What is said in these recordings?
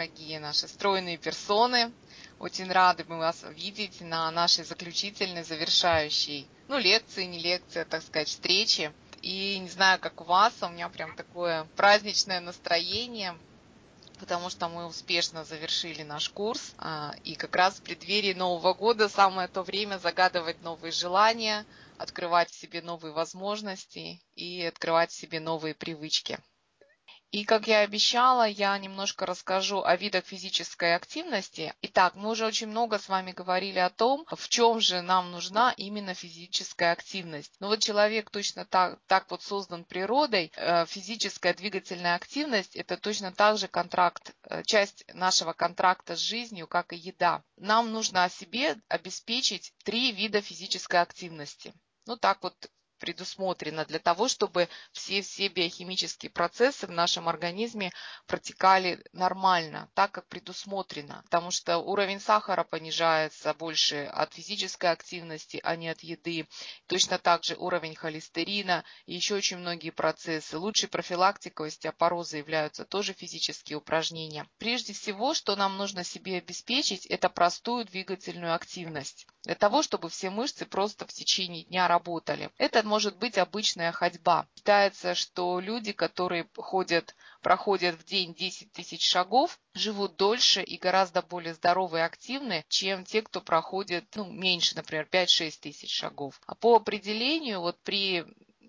Дорогие наши стройные персоны, очень рады мы вас видеть на нашей заключительной, завершающей, ну, лекции, не лекции, а, так сказать, встрече. И не знаю, как у вас, а у меня прям такое праздничное настроение, потому что мы успешно завершили наш курс. А, и как раз в преддверии Нового года самое то время загадывать новые желания, открывать в себе новые возможности и открывать в себе новые привычки. И, как я обещала, я немножко расскажу о видах физической активности. Итак, мы уже очень много с вами говорили о том, в чем же нам нужна именно физическая активность. Но вот человек точно так, так вот создан природой. Э, физическая двигательная активность – это точно так же контракт, э, часть нашего контракта с жизнью, как и еда. Нам нужно о себе обеспечить три вида физической активности. Ну так вот предусмотрено для того, чтобы все-все биохимические процессы в нашем организме протекали нормально, так как предусмотрено. Потому что уровень сахара понижается больше от физической активности, а не от еды. Точно так же уровень холестерина и еще очень многие процессы. Лучшей профилактикой остеопороза являются тоже физические упражнения. Прежде всего, что нам нужно себе обеспечить, это простую двигательную активность. Для того, чтобы все мышцы просто в течение дня работали. Это может быть обычная ходьба. Считается, что люди, которые ходят, проходят в день 10 тысяч шагов, живут дольше и гораздо более здоровы и активны, чем те, кто проходит ну, меньше, например, 5-6 тысяч шагов. А по определению, вот при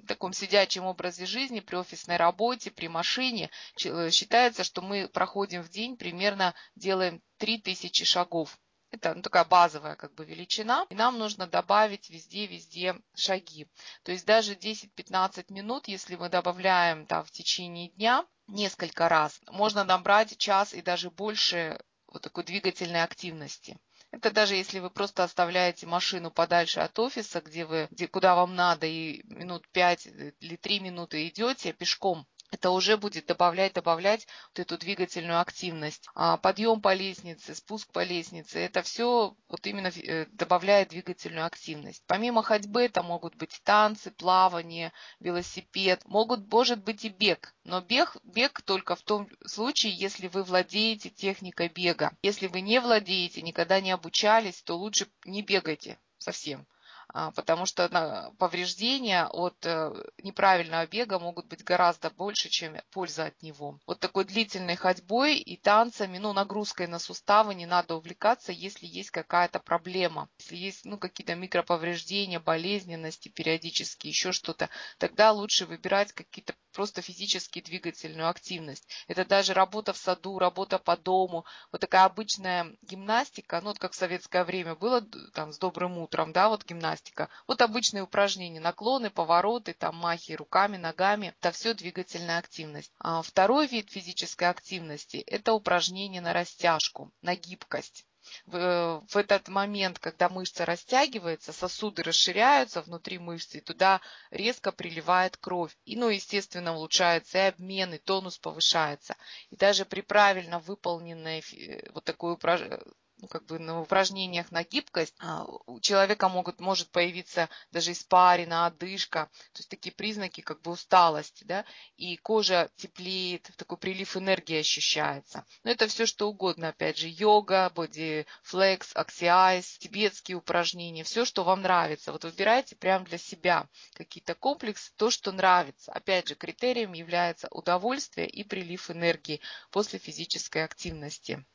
таком сидячем образе жизни, при офисной работе, при машине, считается, что мы проходим в день примерно, делаем 3000 шагов. Это ну, такая базовая как бы величина. И нам нужно добавить везде-везде шаги. То есть даже 10-15 минут, если мы добавляем да, в течение дня несколько раз, можно набрать час и даже больше вот такой двигательной активности. Это даже если вы просто оставляете машину подальше от офиса, где вы, где, куда вам надо, и минут 5 или 3 минуты идете пешком это уже будет добавлять, добавлять вот эту двигательную активность. А подъем по лестнице, спуск по лестнице, это все вот именно э, добавляет двигательную активность. Помимо ходьбы это могут быть танцы, плавание, велосипед, могут, может быть и бег. Но бег, бег только в том случае, если вы владеете техникой бега. Если вы не владеете, никогда не обучались, то лучше не бегайте совсем. А, потому что повреждения от э, неправильного бега могут быть гораздо больше, чем польза от него. Вот такой длительной ходьбой и танцами, ну, нагрузкой на суставы не надо увлекаться, если есть какая-то проблема. Если есть ну, какие-то микроповреждения, болезненности периодически, еще что-то, тогда лучше выбирать какие-то просто физически двигательную активность. Это даже работа в саду, работа по дому, вот такая обычная гимнастика, ну вот как в советское время было там с добрым утром, да, вот гимнастика. Вот обычные упражнения, наклоны, повороты, там махи руками, ногами, это все двигательная активность. А второй вид физической активности – это упражнения на растяжку, на гибкость в, в этот момент, когда мышца растягивается, сосуды расширяются внутри мышцы, и туда резко приливает кровь. И, ну, естественно, улучшается и обмен, и тонус повышается. И даже при правильно выполненной э, вот такой упражнение ну, как бы на упражнениях на гибкость а, у человека могут, может появиться даже испарина, одышка, то есть такие признаки как бы усталости, да, и кожа теплеет, такой прилив энергии ощущается. Но это все что угодно, опять же, йога, бодифлекс, аксиайз, тибетские упражнения, все, что вам нравится. Вот выбирайте прямо для себя какие-то комплексы, то, что нравится. Опять же, критерием является удовольствие и прилив энергии после физической активности.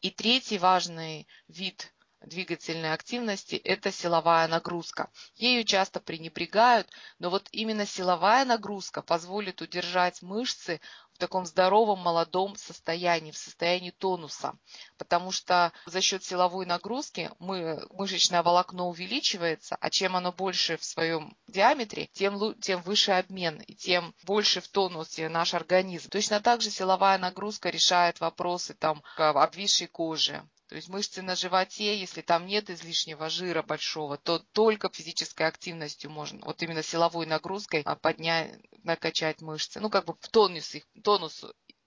И третий важный вид двигательной активности – это силовая нагрузка. Ею часто пренебрегают, но вот именно силовая нагрузка позволит удержать мышцы в таком здоровом молодом состоянии, в состоянии тонуса. Потому что за счет силовой нагрузки мы, мышечное волокно увеличивается, а чем оно больше в своем диаметре, тем, тем выше обмен и тем больше в тонусе наш организм. Точно так же силовая нагрузка решает вопросы там, обвисшей кожи, то есть мышцы на животе, если там нет излишнего жира большого, то только физической активностью можно, вот именно силовой нагрузкой а, поднять, накачать мышцы. Ну, как бы в тонус их, тонус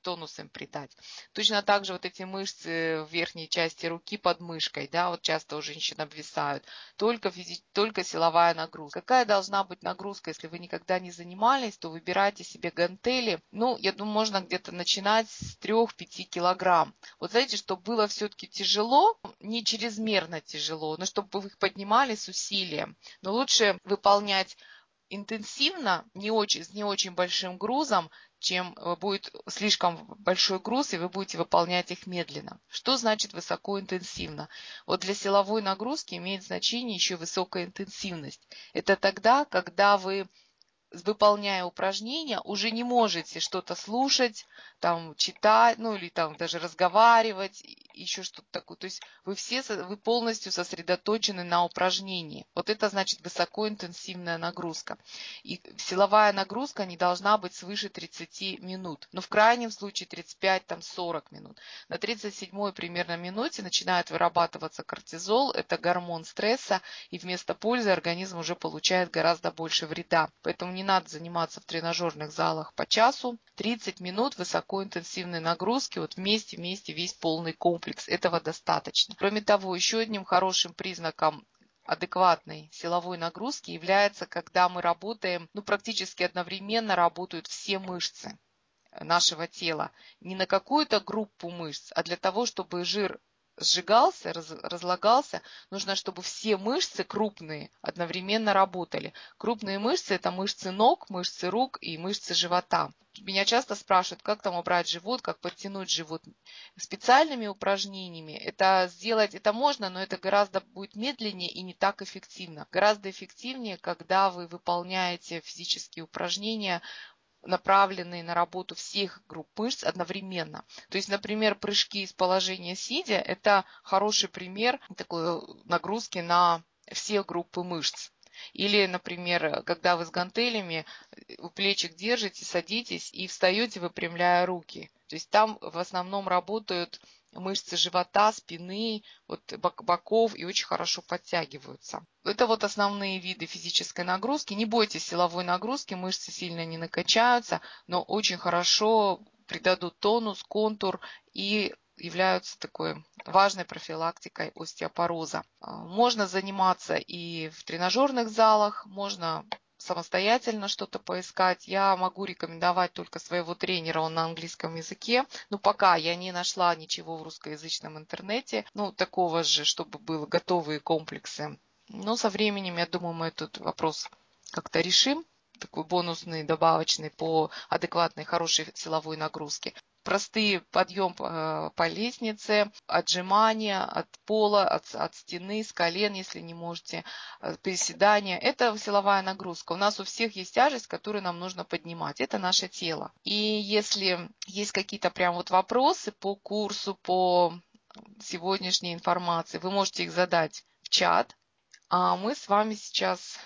тонус им придать. Точно так же вот эти мышцы в верхней части руки под мышкой, да, вот часто у женщин обвисают, только, физи- только силовая нагрузка. Какая должна быть нагрузка, если вы никогда не занимались, то выбирайте себе гантели. Ну, я думаю, можно где-то начинать с 3-5 килограмм. Вот знаете, чтобы было все-таки тяжело, не чрезмерно тяжело, но чтобы вы их поднимали с усилием. Но лучше выполнять интенсивно, не очень, с не очень большим грузом, чем э, будет слишком большой груз, и вы будете выполнять их медленно. Что значит высокоинтенсивно? Вот для силовой нагрузки имеет значение еще высокая интенсивность. Это тогда, когда вы выполняя упражнения, уже не можете что-то слушать, там, читать, ну или там даже разговаривать, еще что-то такое. То есть вы все, вы полностью сосредоточены на упражнении. Вот это значит высокоинтенсивная нагрузка. И силовая нагрузка не должна быть свыше 30 минут. Но в крайнем случае 35-40 минут. На 37 примерно минуте начинает вырабатываться кортизол, это гормон стресса, и вместо пользы организм уже получает гораздо больше вреда. Поэтому не надо заниматься в тренажерных залах по часу. 30 минут высокоинтенсивной нагрузки, вот вместе, вместе весь полный комплекс. Этого достаточно. Кроме того, еще одним хорошим признаком адекватной силовой нагрузки является, когда мы работаем, ну, практически одновременно работают все мышцы нашего тела. Не на какую-то группу мышц, а для того, чтобы жир сжигался, раз, разлагался, нужно, чтобы все мышцы крупные одновременно работали. Крупные мышцы – это мышцы ног, мышцы рук и мышцы живота. Меня часто спрашивают, как там убрать живот, как подтянуть живот. Специальными упражнениями это сделать, это можно, но это гораздо будет медленнее и не так эффективно. Гораздо эффективнее, когда вы выполняете физические упражнения направленные на работу всех групп мышц одновременно. То есть, например, прыжки из положения сидя – это хороший пример такой нагрузки на все группы мышц. Или, например, когда вы с гантелями у плечик держите, садитесь и встаете, выпрямляя руки. То есть там в основном работают мышцы живота, спины, вот боков и очень хорошо подтягиваются. Это вот основные виды физической нагрузки. Не бойтесь силовой нагрузки, мышцы сильно не накачаются, но очень хорошо придадут тонус, контур и являются такой важной профилактикой остеопороза. А, можно заниматься и в тренажерных залах, можно самостоятельно что-то поискать. Я могу рекомендовать только своего тренера, он на английском языке. Но пока я не нашла ничего в русскоязычном интернете, ну, такого же, чтобы были готовые комплексы. Но со временем, я думаю, мы этот вопрос как-то решим такой бонусный, добавочный по адекватной, хорошей силовой нагрузке простые подъем э, по лестнице, отжимания от пола, от, от стены, с колен, если не можете, э, приседания. Это силовая нагрузка. У нас у всех есть тяжесть, которую нам нужно поднимать. Это наше тело. И если есть какие-то прям вот вопросы по курсу, по сегодняшней информации, вы можете их задать в чат. А мы с вами сейчас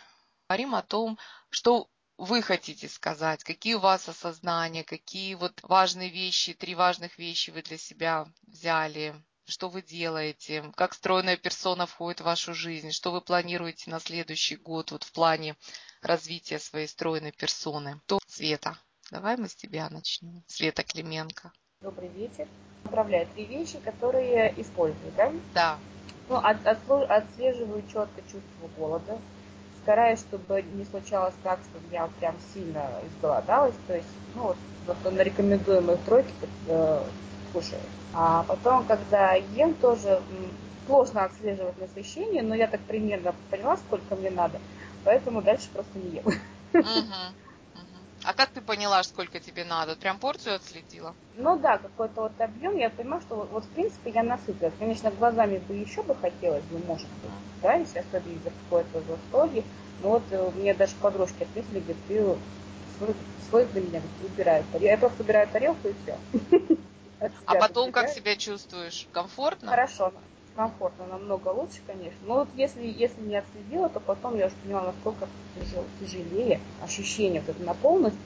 говорим о том, что вы хотите сказать, какие у вас осознания, какие вот важные вещи, три важных вещи вы для себя взяли, что вы делаете, как стройная персона входит в вашу жизнь, что вы планируете на следующий год вот в плане развития своей стройной персоны. То Света, давай мы с тебя начнем. Света Клименко. Добрый вечер. Направляю три вещи, которые использую, да? Да. Ну, от, от, отслеживаю четко чувство голода, стараюсь, чтобы не случалось так, чтобы я прям сильно изголодалась. То есть, ну, вот, вот на рекомендуемых тройке э, кушаю. А потом, когда ем, тоже сложно отслеживать насыщение, но я так примерно поняла, сколько мне надо, поэтому дальше просто не ем. Угу. А как ты поняла, сколько тебе надо? Прям порцию отследила? Ну да, какой-то вот объем. Я понимаю, что вот, вот в принципе я насытилась. Конечно, глазами бы еще бы хотелось бы, может быть, да, если особенно из-за какое-то застолье. Но вот э, мне даже подружки ответили, говорят, ты свой, свой для меня убирают. Я просто убираю тарелку и все. А потом как себя чувствуешь? Комфортно? Хорошо комфортно, намного лучше, конечно. Но вот если, если не отследила, то потом я уже поняла, насколько тяжелее ощущение вот этой наполненности,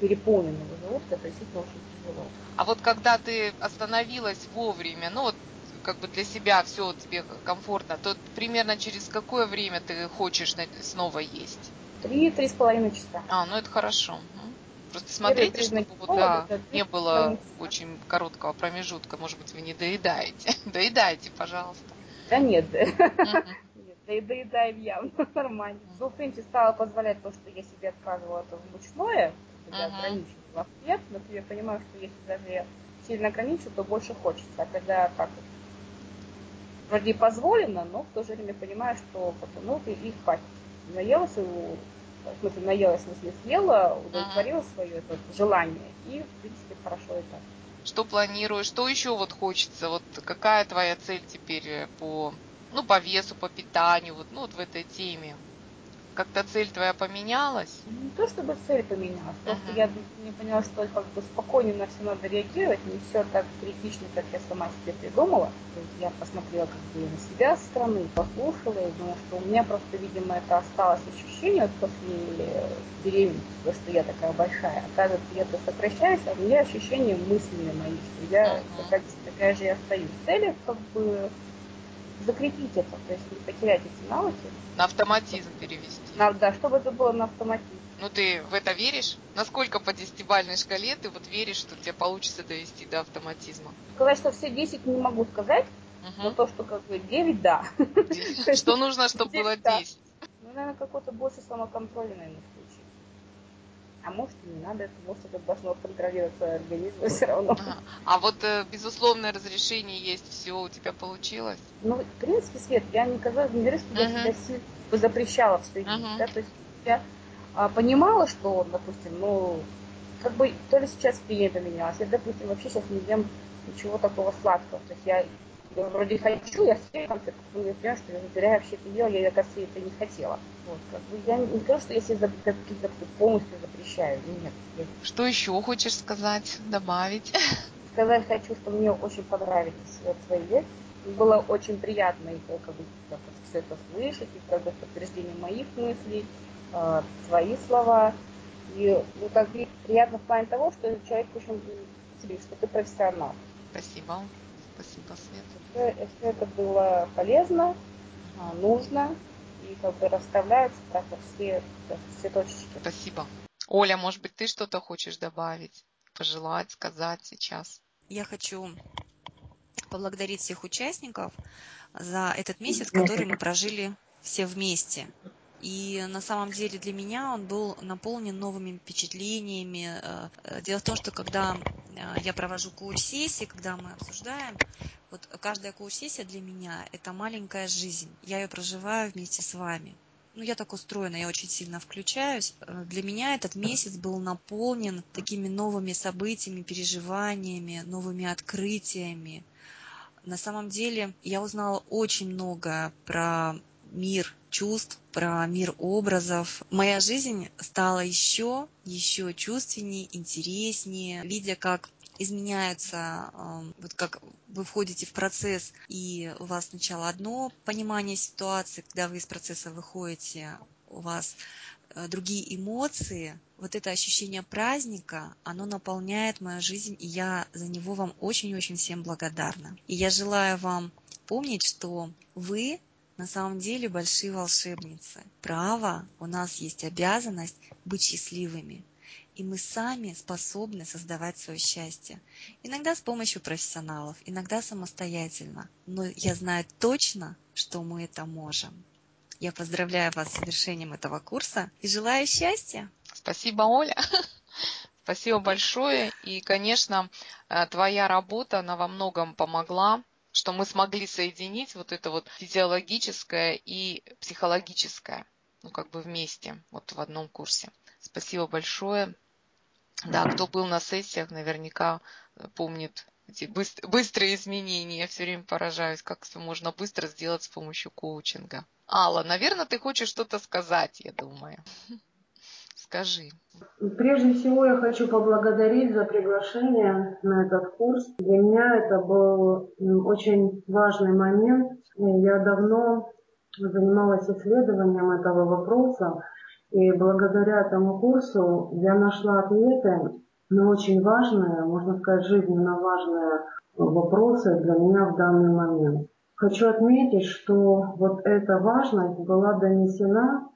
переполненного желудка, это действительно очень тяжело. А вот когда ты остановилась вовремя, ну вот как бы для себя все тебе комфортно, то примерно через какое время ты хочешь снова есть? Три, три с половиной часа. А, ну это хорошо. Просто смотрите, чтобы вот, да, не было очень короткого промежутка. Может быть, вы не доедаете. Доедайте, пожалуйста. Да нет. Да и доедаем явно нормально. Ну, в принципе, стала позволять то, что я себе отказывала это в мучное, когда ограничивала хлеб, но я понимаю, что если даже я сильно ограничу, то больше хочется. А когда так вот вроде позволено, но в то же время понимаю, что ну, и, и хватит. Наелась, в смысле, наелась, в смысле, съела, удовлетворила ага. свое это, желание, и, в принципе, хорошо так. Что планируешь? Что еще вот хочется? Вот какая твоя цель теперь э, по, ну, по весу, по питанию, вот, ну, вот в этой теме? Как-то цель твоя поменялась? Не то чтобы цель поменялась, просто uh-huh. я не поняла, что как бы спокойнее на все надо реагировать, не все так критично, как я сама себе придумала. То есть я посмотрела как бы на себя со стороны, послушала, и думала, что у меня просто, видимо, это осталось ощущение вот после беременности, то, что я такая большая. Оказывается, я-то сокращаюсь, а у меня ощущение мысленные мои, что я uh-huh. такая, такая же и остаюсь. Цель как бы закрепить это, то есть не потерять эти навыки. На автоматизм перевести. На, да, чтобы это было на автоматизм. Ну ты в это веришь? Насколько по десятибальной шкале ты вот веришь, что тебе получится довести до автоматизма? Сказать, что все 10 не могу сказать, угу. но то, что как бы 9, да. Что нужно, чтобы было 10? Ну, наверное, какой-то больше самоконтроля, наверное. А может и не надо, это может это должно контролировать свой организм все равно. Ага. А вот э, безусловное разрешение есть, все у тебя получилось? Ну, в принципе, Свет, я никогда не верю, что я себя сильно запрещала все uh да, то есть я а, понимала, что, допустим, ну, как бы то ли сейчас впечатление поменялось, я, допустим, вообще сейчас не ем ничего такого сладкого, то есть я, я вроде хочу, я съем конфет, я понимаю, что я зря вообще это ела, я, кажется, это не хотела. Вот, как бы я не скажу, что я себе какие-то полностью запрещаю, нет. Я... Что еще хочешь сказать, добавить? Сказать хочу, что мне очень понравились свои лекции, было очень приятно и как бы, как все это слышать, и как бы подтверждение моих мыслей, э, свои слова. И ну, как бы приятно в плане того, что человек очень тебе, что ты профессионал. Спасибо. Спасибо, Свет. Все это было полезно, а, нужно, и как бы расставляется так вот все, все точечки. Спасибо. Оля, может быть, ты что-то хочешь добавить, пожелать, сказать сейчас? Я хочу поблагодарить всех участников за этот месяц, который мы прожили все вместе. И на самом деле для меня он был наполнен новыми впечатлениями. Э, дело в том, что когда э, я провожу коуч-сессии, когда мы обсуждаем, вот каждая коуч-сессия для меня – это маленькая жизнь. Я ее проживаю вместе с вами. Ну, я так устроена, я очень сильно включаюсь. Э, для меня этот месяц был наполнен такими новыми событиями, переживаниями, новыми открытиями. На самом деле я узнала очень много про мир чувств, про мир образов. Моя жизнь стала еще, еще чувственнее, интереснее, видя, как изменяются, вот как вы входите в процесс, и у вас сначала одно понимание ситуации, когда вы из процесса выходите, у вас Э, другие эмоции, вот это ощущение праздника, оно наполняет мою жизнь, и я за него вам очень-очень всем благодарна. И я желаю вам помнить, что вы на самом деле большие волшебницы. Право, у нас есть обязанность быть счастливыми. И мы сами способны создавать свое счастье. Иногда с помощью профессионалов, иногда самостоятельно. Но я знаю точно, что мы это можем. Я поздравляю вас с завершением этого курса и желаю счастья. Спасибо, Оля. Спасибо большое. И, конечно, э, твоя работа, она во многом помогла, что мы смогли соединить вот это вот физиологическое и психологическое, ну, как бы вместе, вот в одном курсе. Спасибо большое. Да, кто был на сессиях, наверняка э, помнит эти быстрые изменения. Я все время поражаюсь, как все можно быстро сделать с помощью коучинга. Алла, наверное, ты хочешь что-то сказать, я думаю. Скажи. Прежде всего я хочу поблагодарить за приглашение на этот курс. Для меня это был очень важный момент. Я давно занималась исследованием этого вопроса, и благодаря этому курсу я нашла ответы на очень важные, можно сказать, жизненно важные вопросы для меня в данный момент. Хочу отметить, что вот эта важность была донесена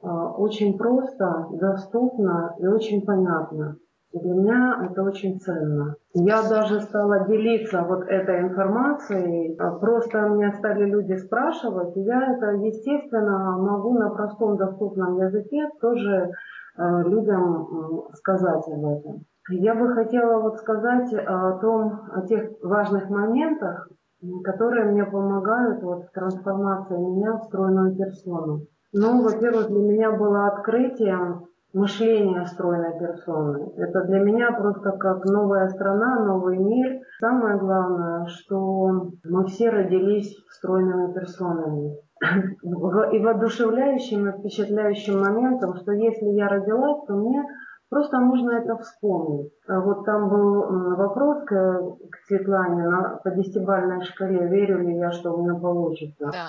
очень просто, доступно и очень понятно. Для меня это очень ценно. Я даже стала делиться вот этой информацией. Просто меня стали люди спрашивать, и я это, естественно, могу на простом доступном языке тоже э, людям сказать об этом. Я бы хотела вот сказать о том, о тех важных моментах, которые мне помогают вот в трансформации меня в стройную персону. Ну, во-первых, для меня было открытием мышление стройной персоны. Это для меня просто как новая страна, новый мир. Самое главное, что мы все родились стройными персонами. И воодушевляющим и впечатляющим моментом, что если я родилась, то мне просто нужно это вспомнить. А вот там был вопрос к, к Светлане на, по десятибальной шкале, верю ли я, что у меня получится. Да.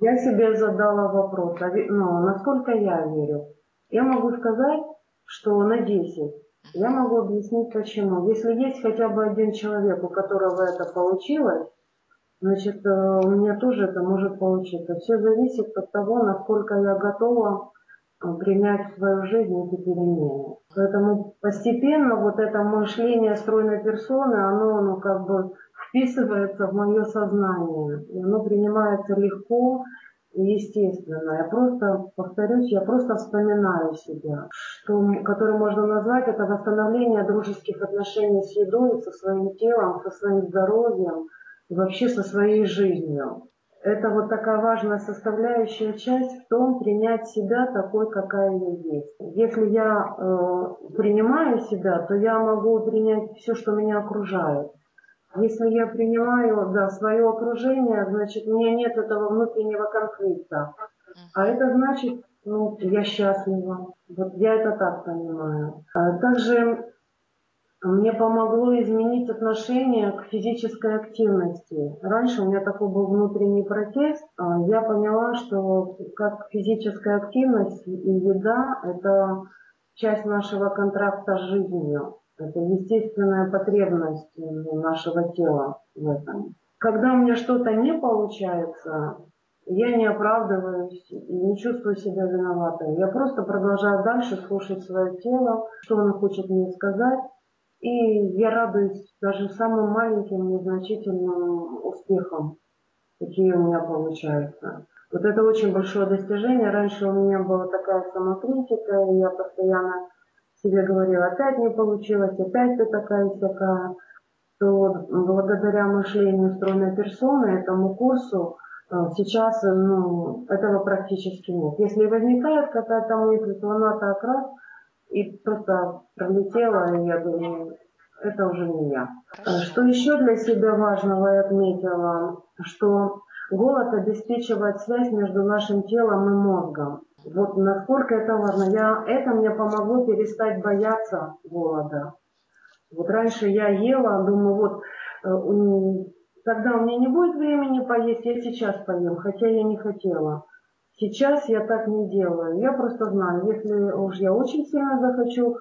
Я себе задала вопрос, а, ну, насколько я верю. Я могу сказать, что на 10. Я могу объяснить почему. Если есть хотя бы один человек, у которого это получилось, значит, э, у меня тоже это может получиться. Все зависит от того, насколько я готова э, принять в свою жизнь эти перемены. Поэтому постепенно вот это мышление стройной персоны, оно ну, как бы вписывается в мое сознание. И оно принимается легко, естественно. Я просто, повторюсь, я просто вспоминаю себя, что, которое можно назвать это восстановление дружеских отношений с едой, со своим телом, со своим здоровьем и вообще со своей жизнью. Это вот такая важная составляющая часть в том, принять себя такой, какая я есть. Если я э, принимаю себя, то я могу принять все, что меня окружает. Если я принимаю да, свое окружение, значит, у меня нет этого внутреннего конфликта. А это значит, ну, я счастлива. Вот я это так понимаю. А также мне помогло изменить отношение к физической активности. Раньше у меня такой был внутренний протест. А я поняла, что как физическая активность и еда – это часть нашего контракта с жизнью. Это естественная потребность нашего тела в этом. Когда у меня что-то не получается, я не оправдываюсь и не чувствую себя виноватой. Я просто продолжаю дальше слушать свое тело, что оно хочет мне сказать. И я радуюсь даже самым маленьким, незначительным успехам, какие у меня получаются. Вот это очень большое достижение. Раньше у меня была такая самокритика, и я постоянно себе говорила, опять не получилось, опять ты такая всякая, то благодаря мышлению стройной персоны, этому курсу, э, сейчас ну, этого практически нет. Если возникает какая-то мысль, то она так раз и просто пролетела, и я думаю, это уже не я. Хорошо. Что еще для себя важного я отметила, что голод обеспечивает связь между нашим телом и мозгом. Вот насколько это важно. Я, это мне помогло перестать бояться голода. Вот раньше я ела, думаю, вот э, тогда у меня не будет времени поесть, я сейчас поем, хотя я не хотела. Сейчас я так не делаю. Я просто знаю, если уж я очень сильно захочу,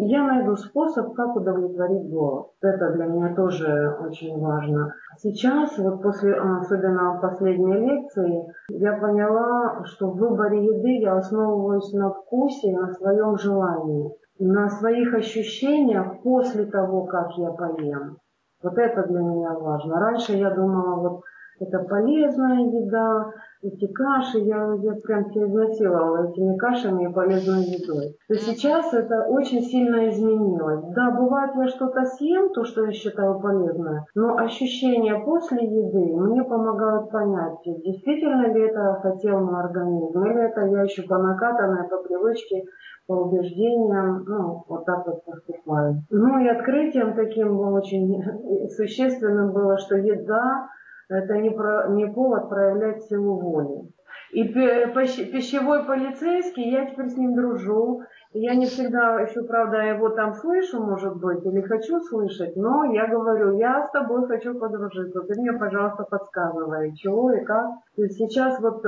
я найду способ, как удовлетворить голод. Это для меня тоже очень важно. Сейчас, вот после, особенно последней лекции, я поняла, что в выборе еды я основываюсь на вкусе, на своем желании, на своих ощущениях после того, как я поем. Вот это для меня важно. Раньше я думала, вот это полезная еда, эти каши, я, я прям изнасиловала этими кашами и полезной едой. То сейчас это очень сильно изменилось. Да, бывает, я что-то съем, то, что я считаю полезное, но ощущения после еды мне помогают понять, действительно ли это хотел мой организм, или это я еще по накатанной, по привычке, по убеждениям, ну, вот так вот поступаю. Ну и открытием таким очень существенным было, что еда это не, про, не повод проявлять силу воли. И пищевой полицейский, я теперь с ним дружу. Я не всегда еще, правда, его там слышу, может быть, или хочу слышать, но я говорю, я с тобой хочу подружиться, ты мне, пожалуйста, подсказывай, чего и как. Есть сейчас вот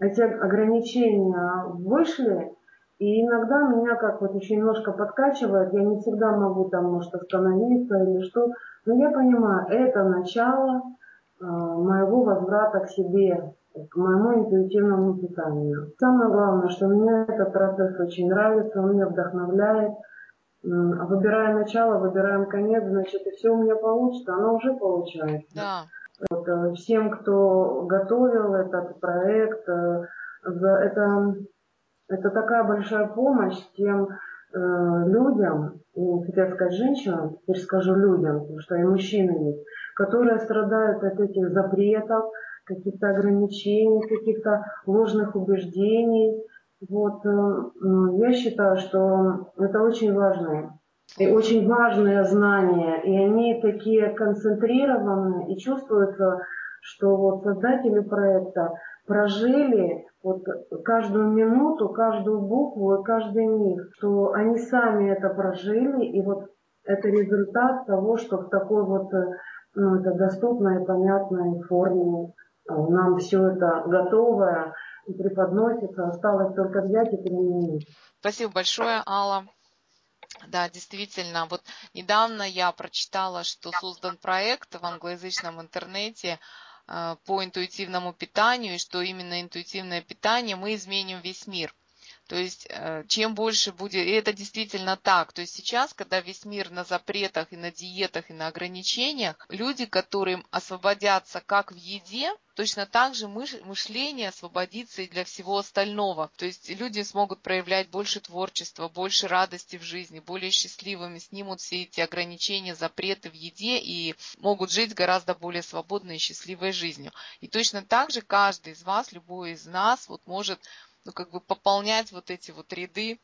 эти ограничения вышли, и иногда меня как вот еще немножко подкачивает, я не всегда могу там, может, остановиться или что, но я понимаю, это начало, моего возврата к себе, к моему интуитивному питанию. Самое главное, что мне этот процесс очень нравится, он меня вдохновляет. Выбираем начало, выбираем конец, значит, и все у меня получится, оно уже получается. Да. Вот, э, всем, кто готовил этот проект, э, это, это такая большая помощь тем э, людям, не хотел сказать женщинам, теперь скажу людям, потому что и мужчины есть, которые страдают от этих запретов, каких-то ограничений, каких-то ложных убеждений. Вот, я считаю, что это очень важно и очень важные знания, и они такие концентрированные, и чувствуется, что вот создатели проекта прожили вот каждую минуту, каждую букву каждый миг, что они сами это прожили, и вот это результат того, что в такой вот ну, это доступной понятной форме а, нам все это готовое преподносится, осталось только взять и применить. Спасибо большое, Алла. Да, действительно. Вот недавно я прочитала, что создан проект в англоязычном интернете э, по интуитивному питанию, и что именно интуитивное питание мы изменим весь мир. То есть э, чем больше будет, и это действительно так, то есть сейчас, когда весь мир на запретах и на диетах и на ограничениях, люди, которые освободятся как в еде, точно так же мышление освободится и для всего остального. То есть люди смогут проявлять больше творчества, больше радости в жизни, более счастливыми, снимут все эти ограничения, запреты в еде и могут жить гораздо более свободной и счастливой жизнью. И точно так же каждый из вас, любой из нас вот может ну, как бы пополнять вот эти вот ряды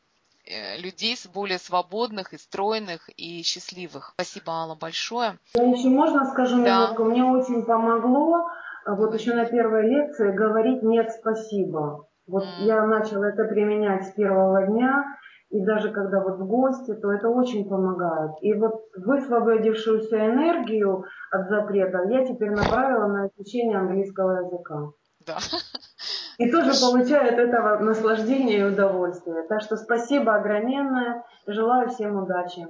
э, людей с более свободных и стройных и счастливых. Спасибо, Алла, большое. Я еще можно скажу да. минутку? Мне очень помогло а вот еще на первой лекции говорить «нет, спасибо». Вот mm. я начала это применять с первого дня, и даже когда вот в гости, то это очень помогает. И вот высвободившуюся энергию от запретов я теперь направила на изучение английского языка. Да. И тоже получают этого наслаждение и удовольствие. Так что спасибо огроменное. Желаю всем удачи.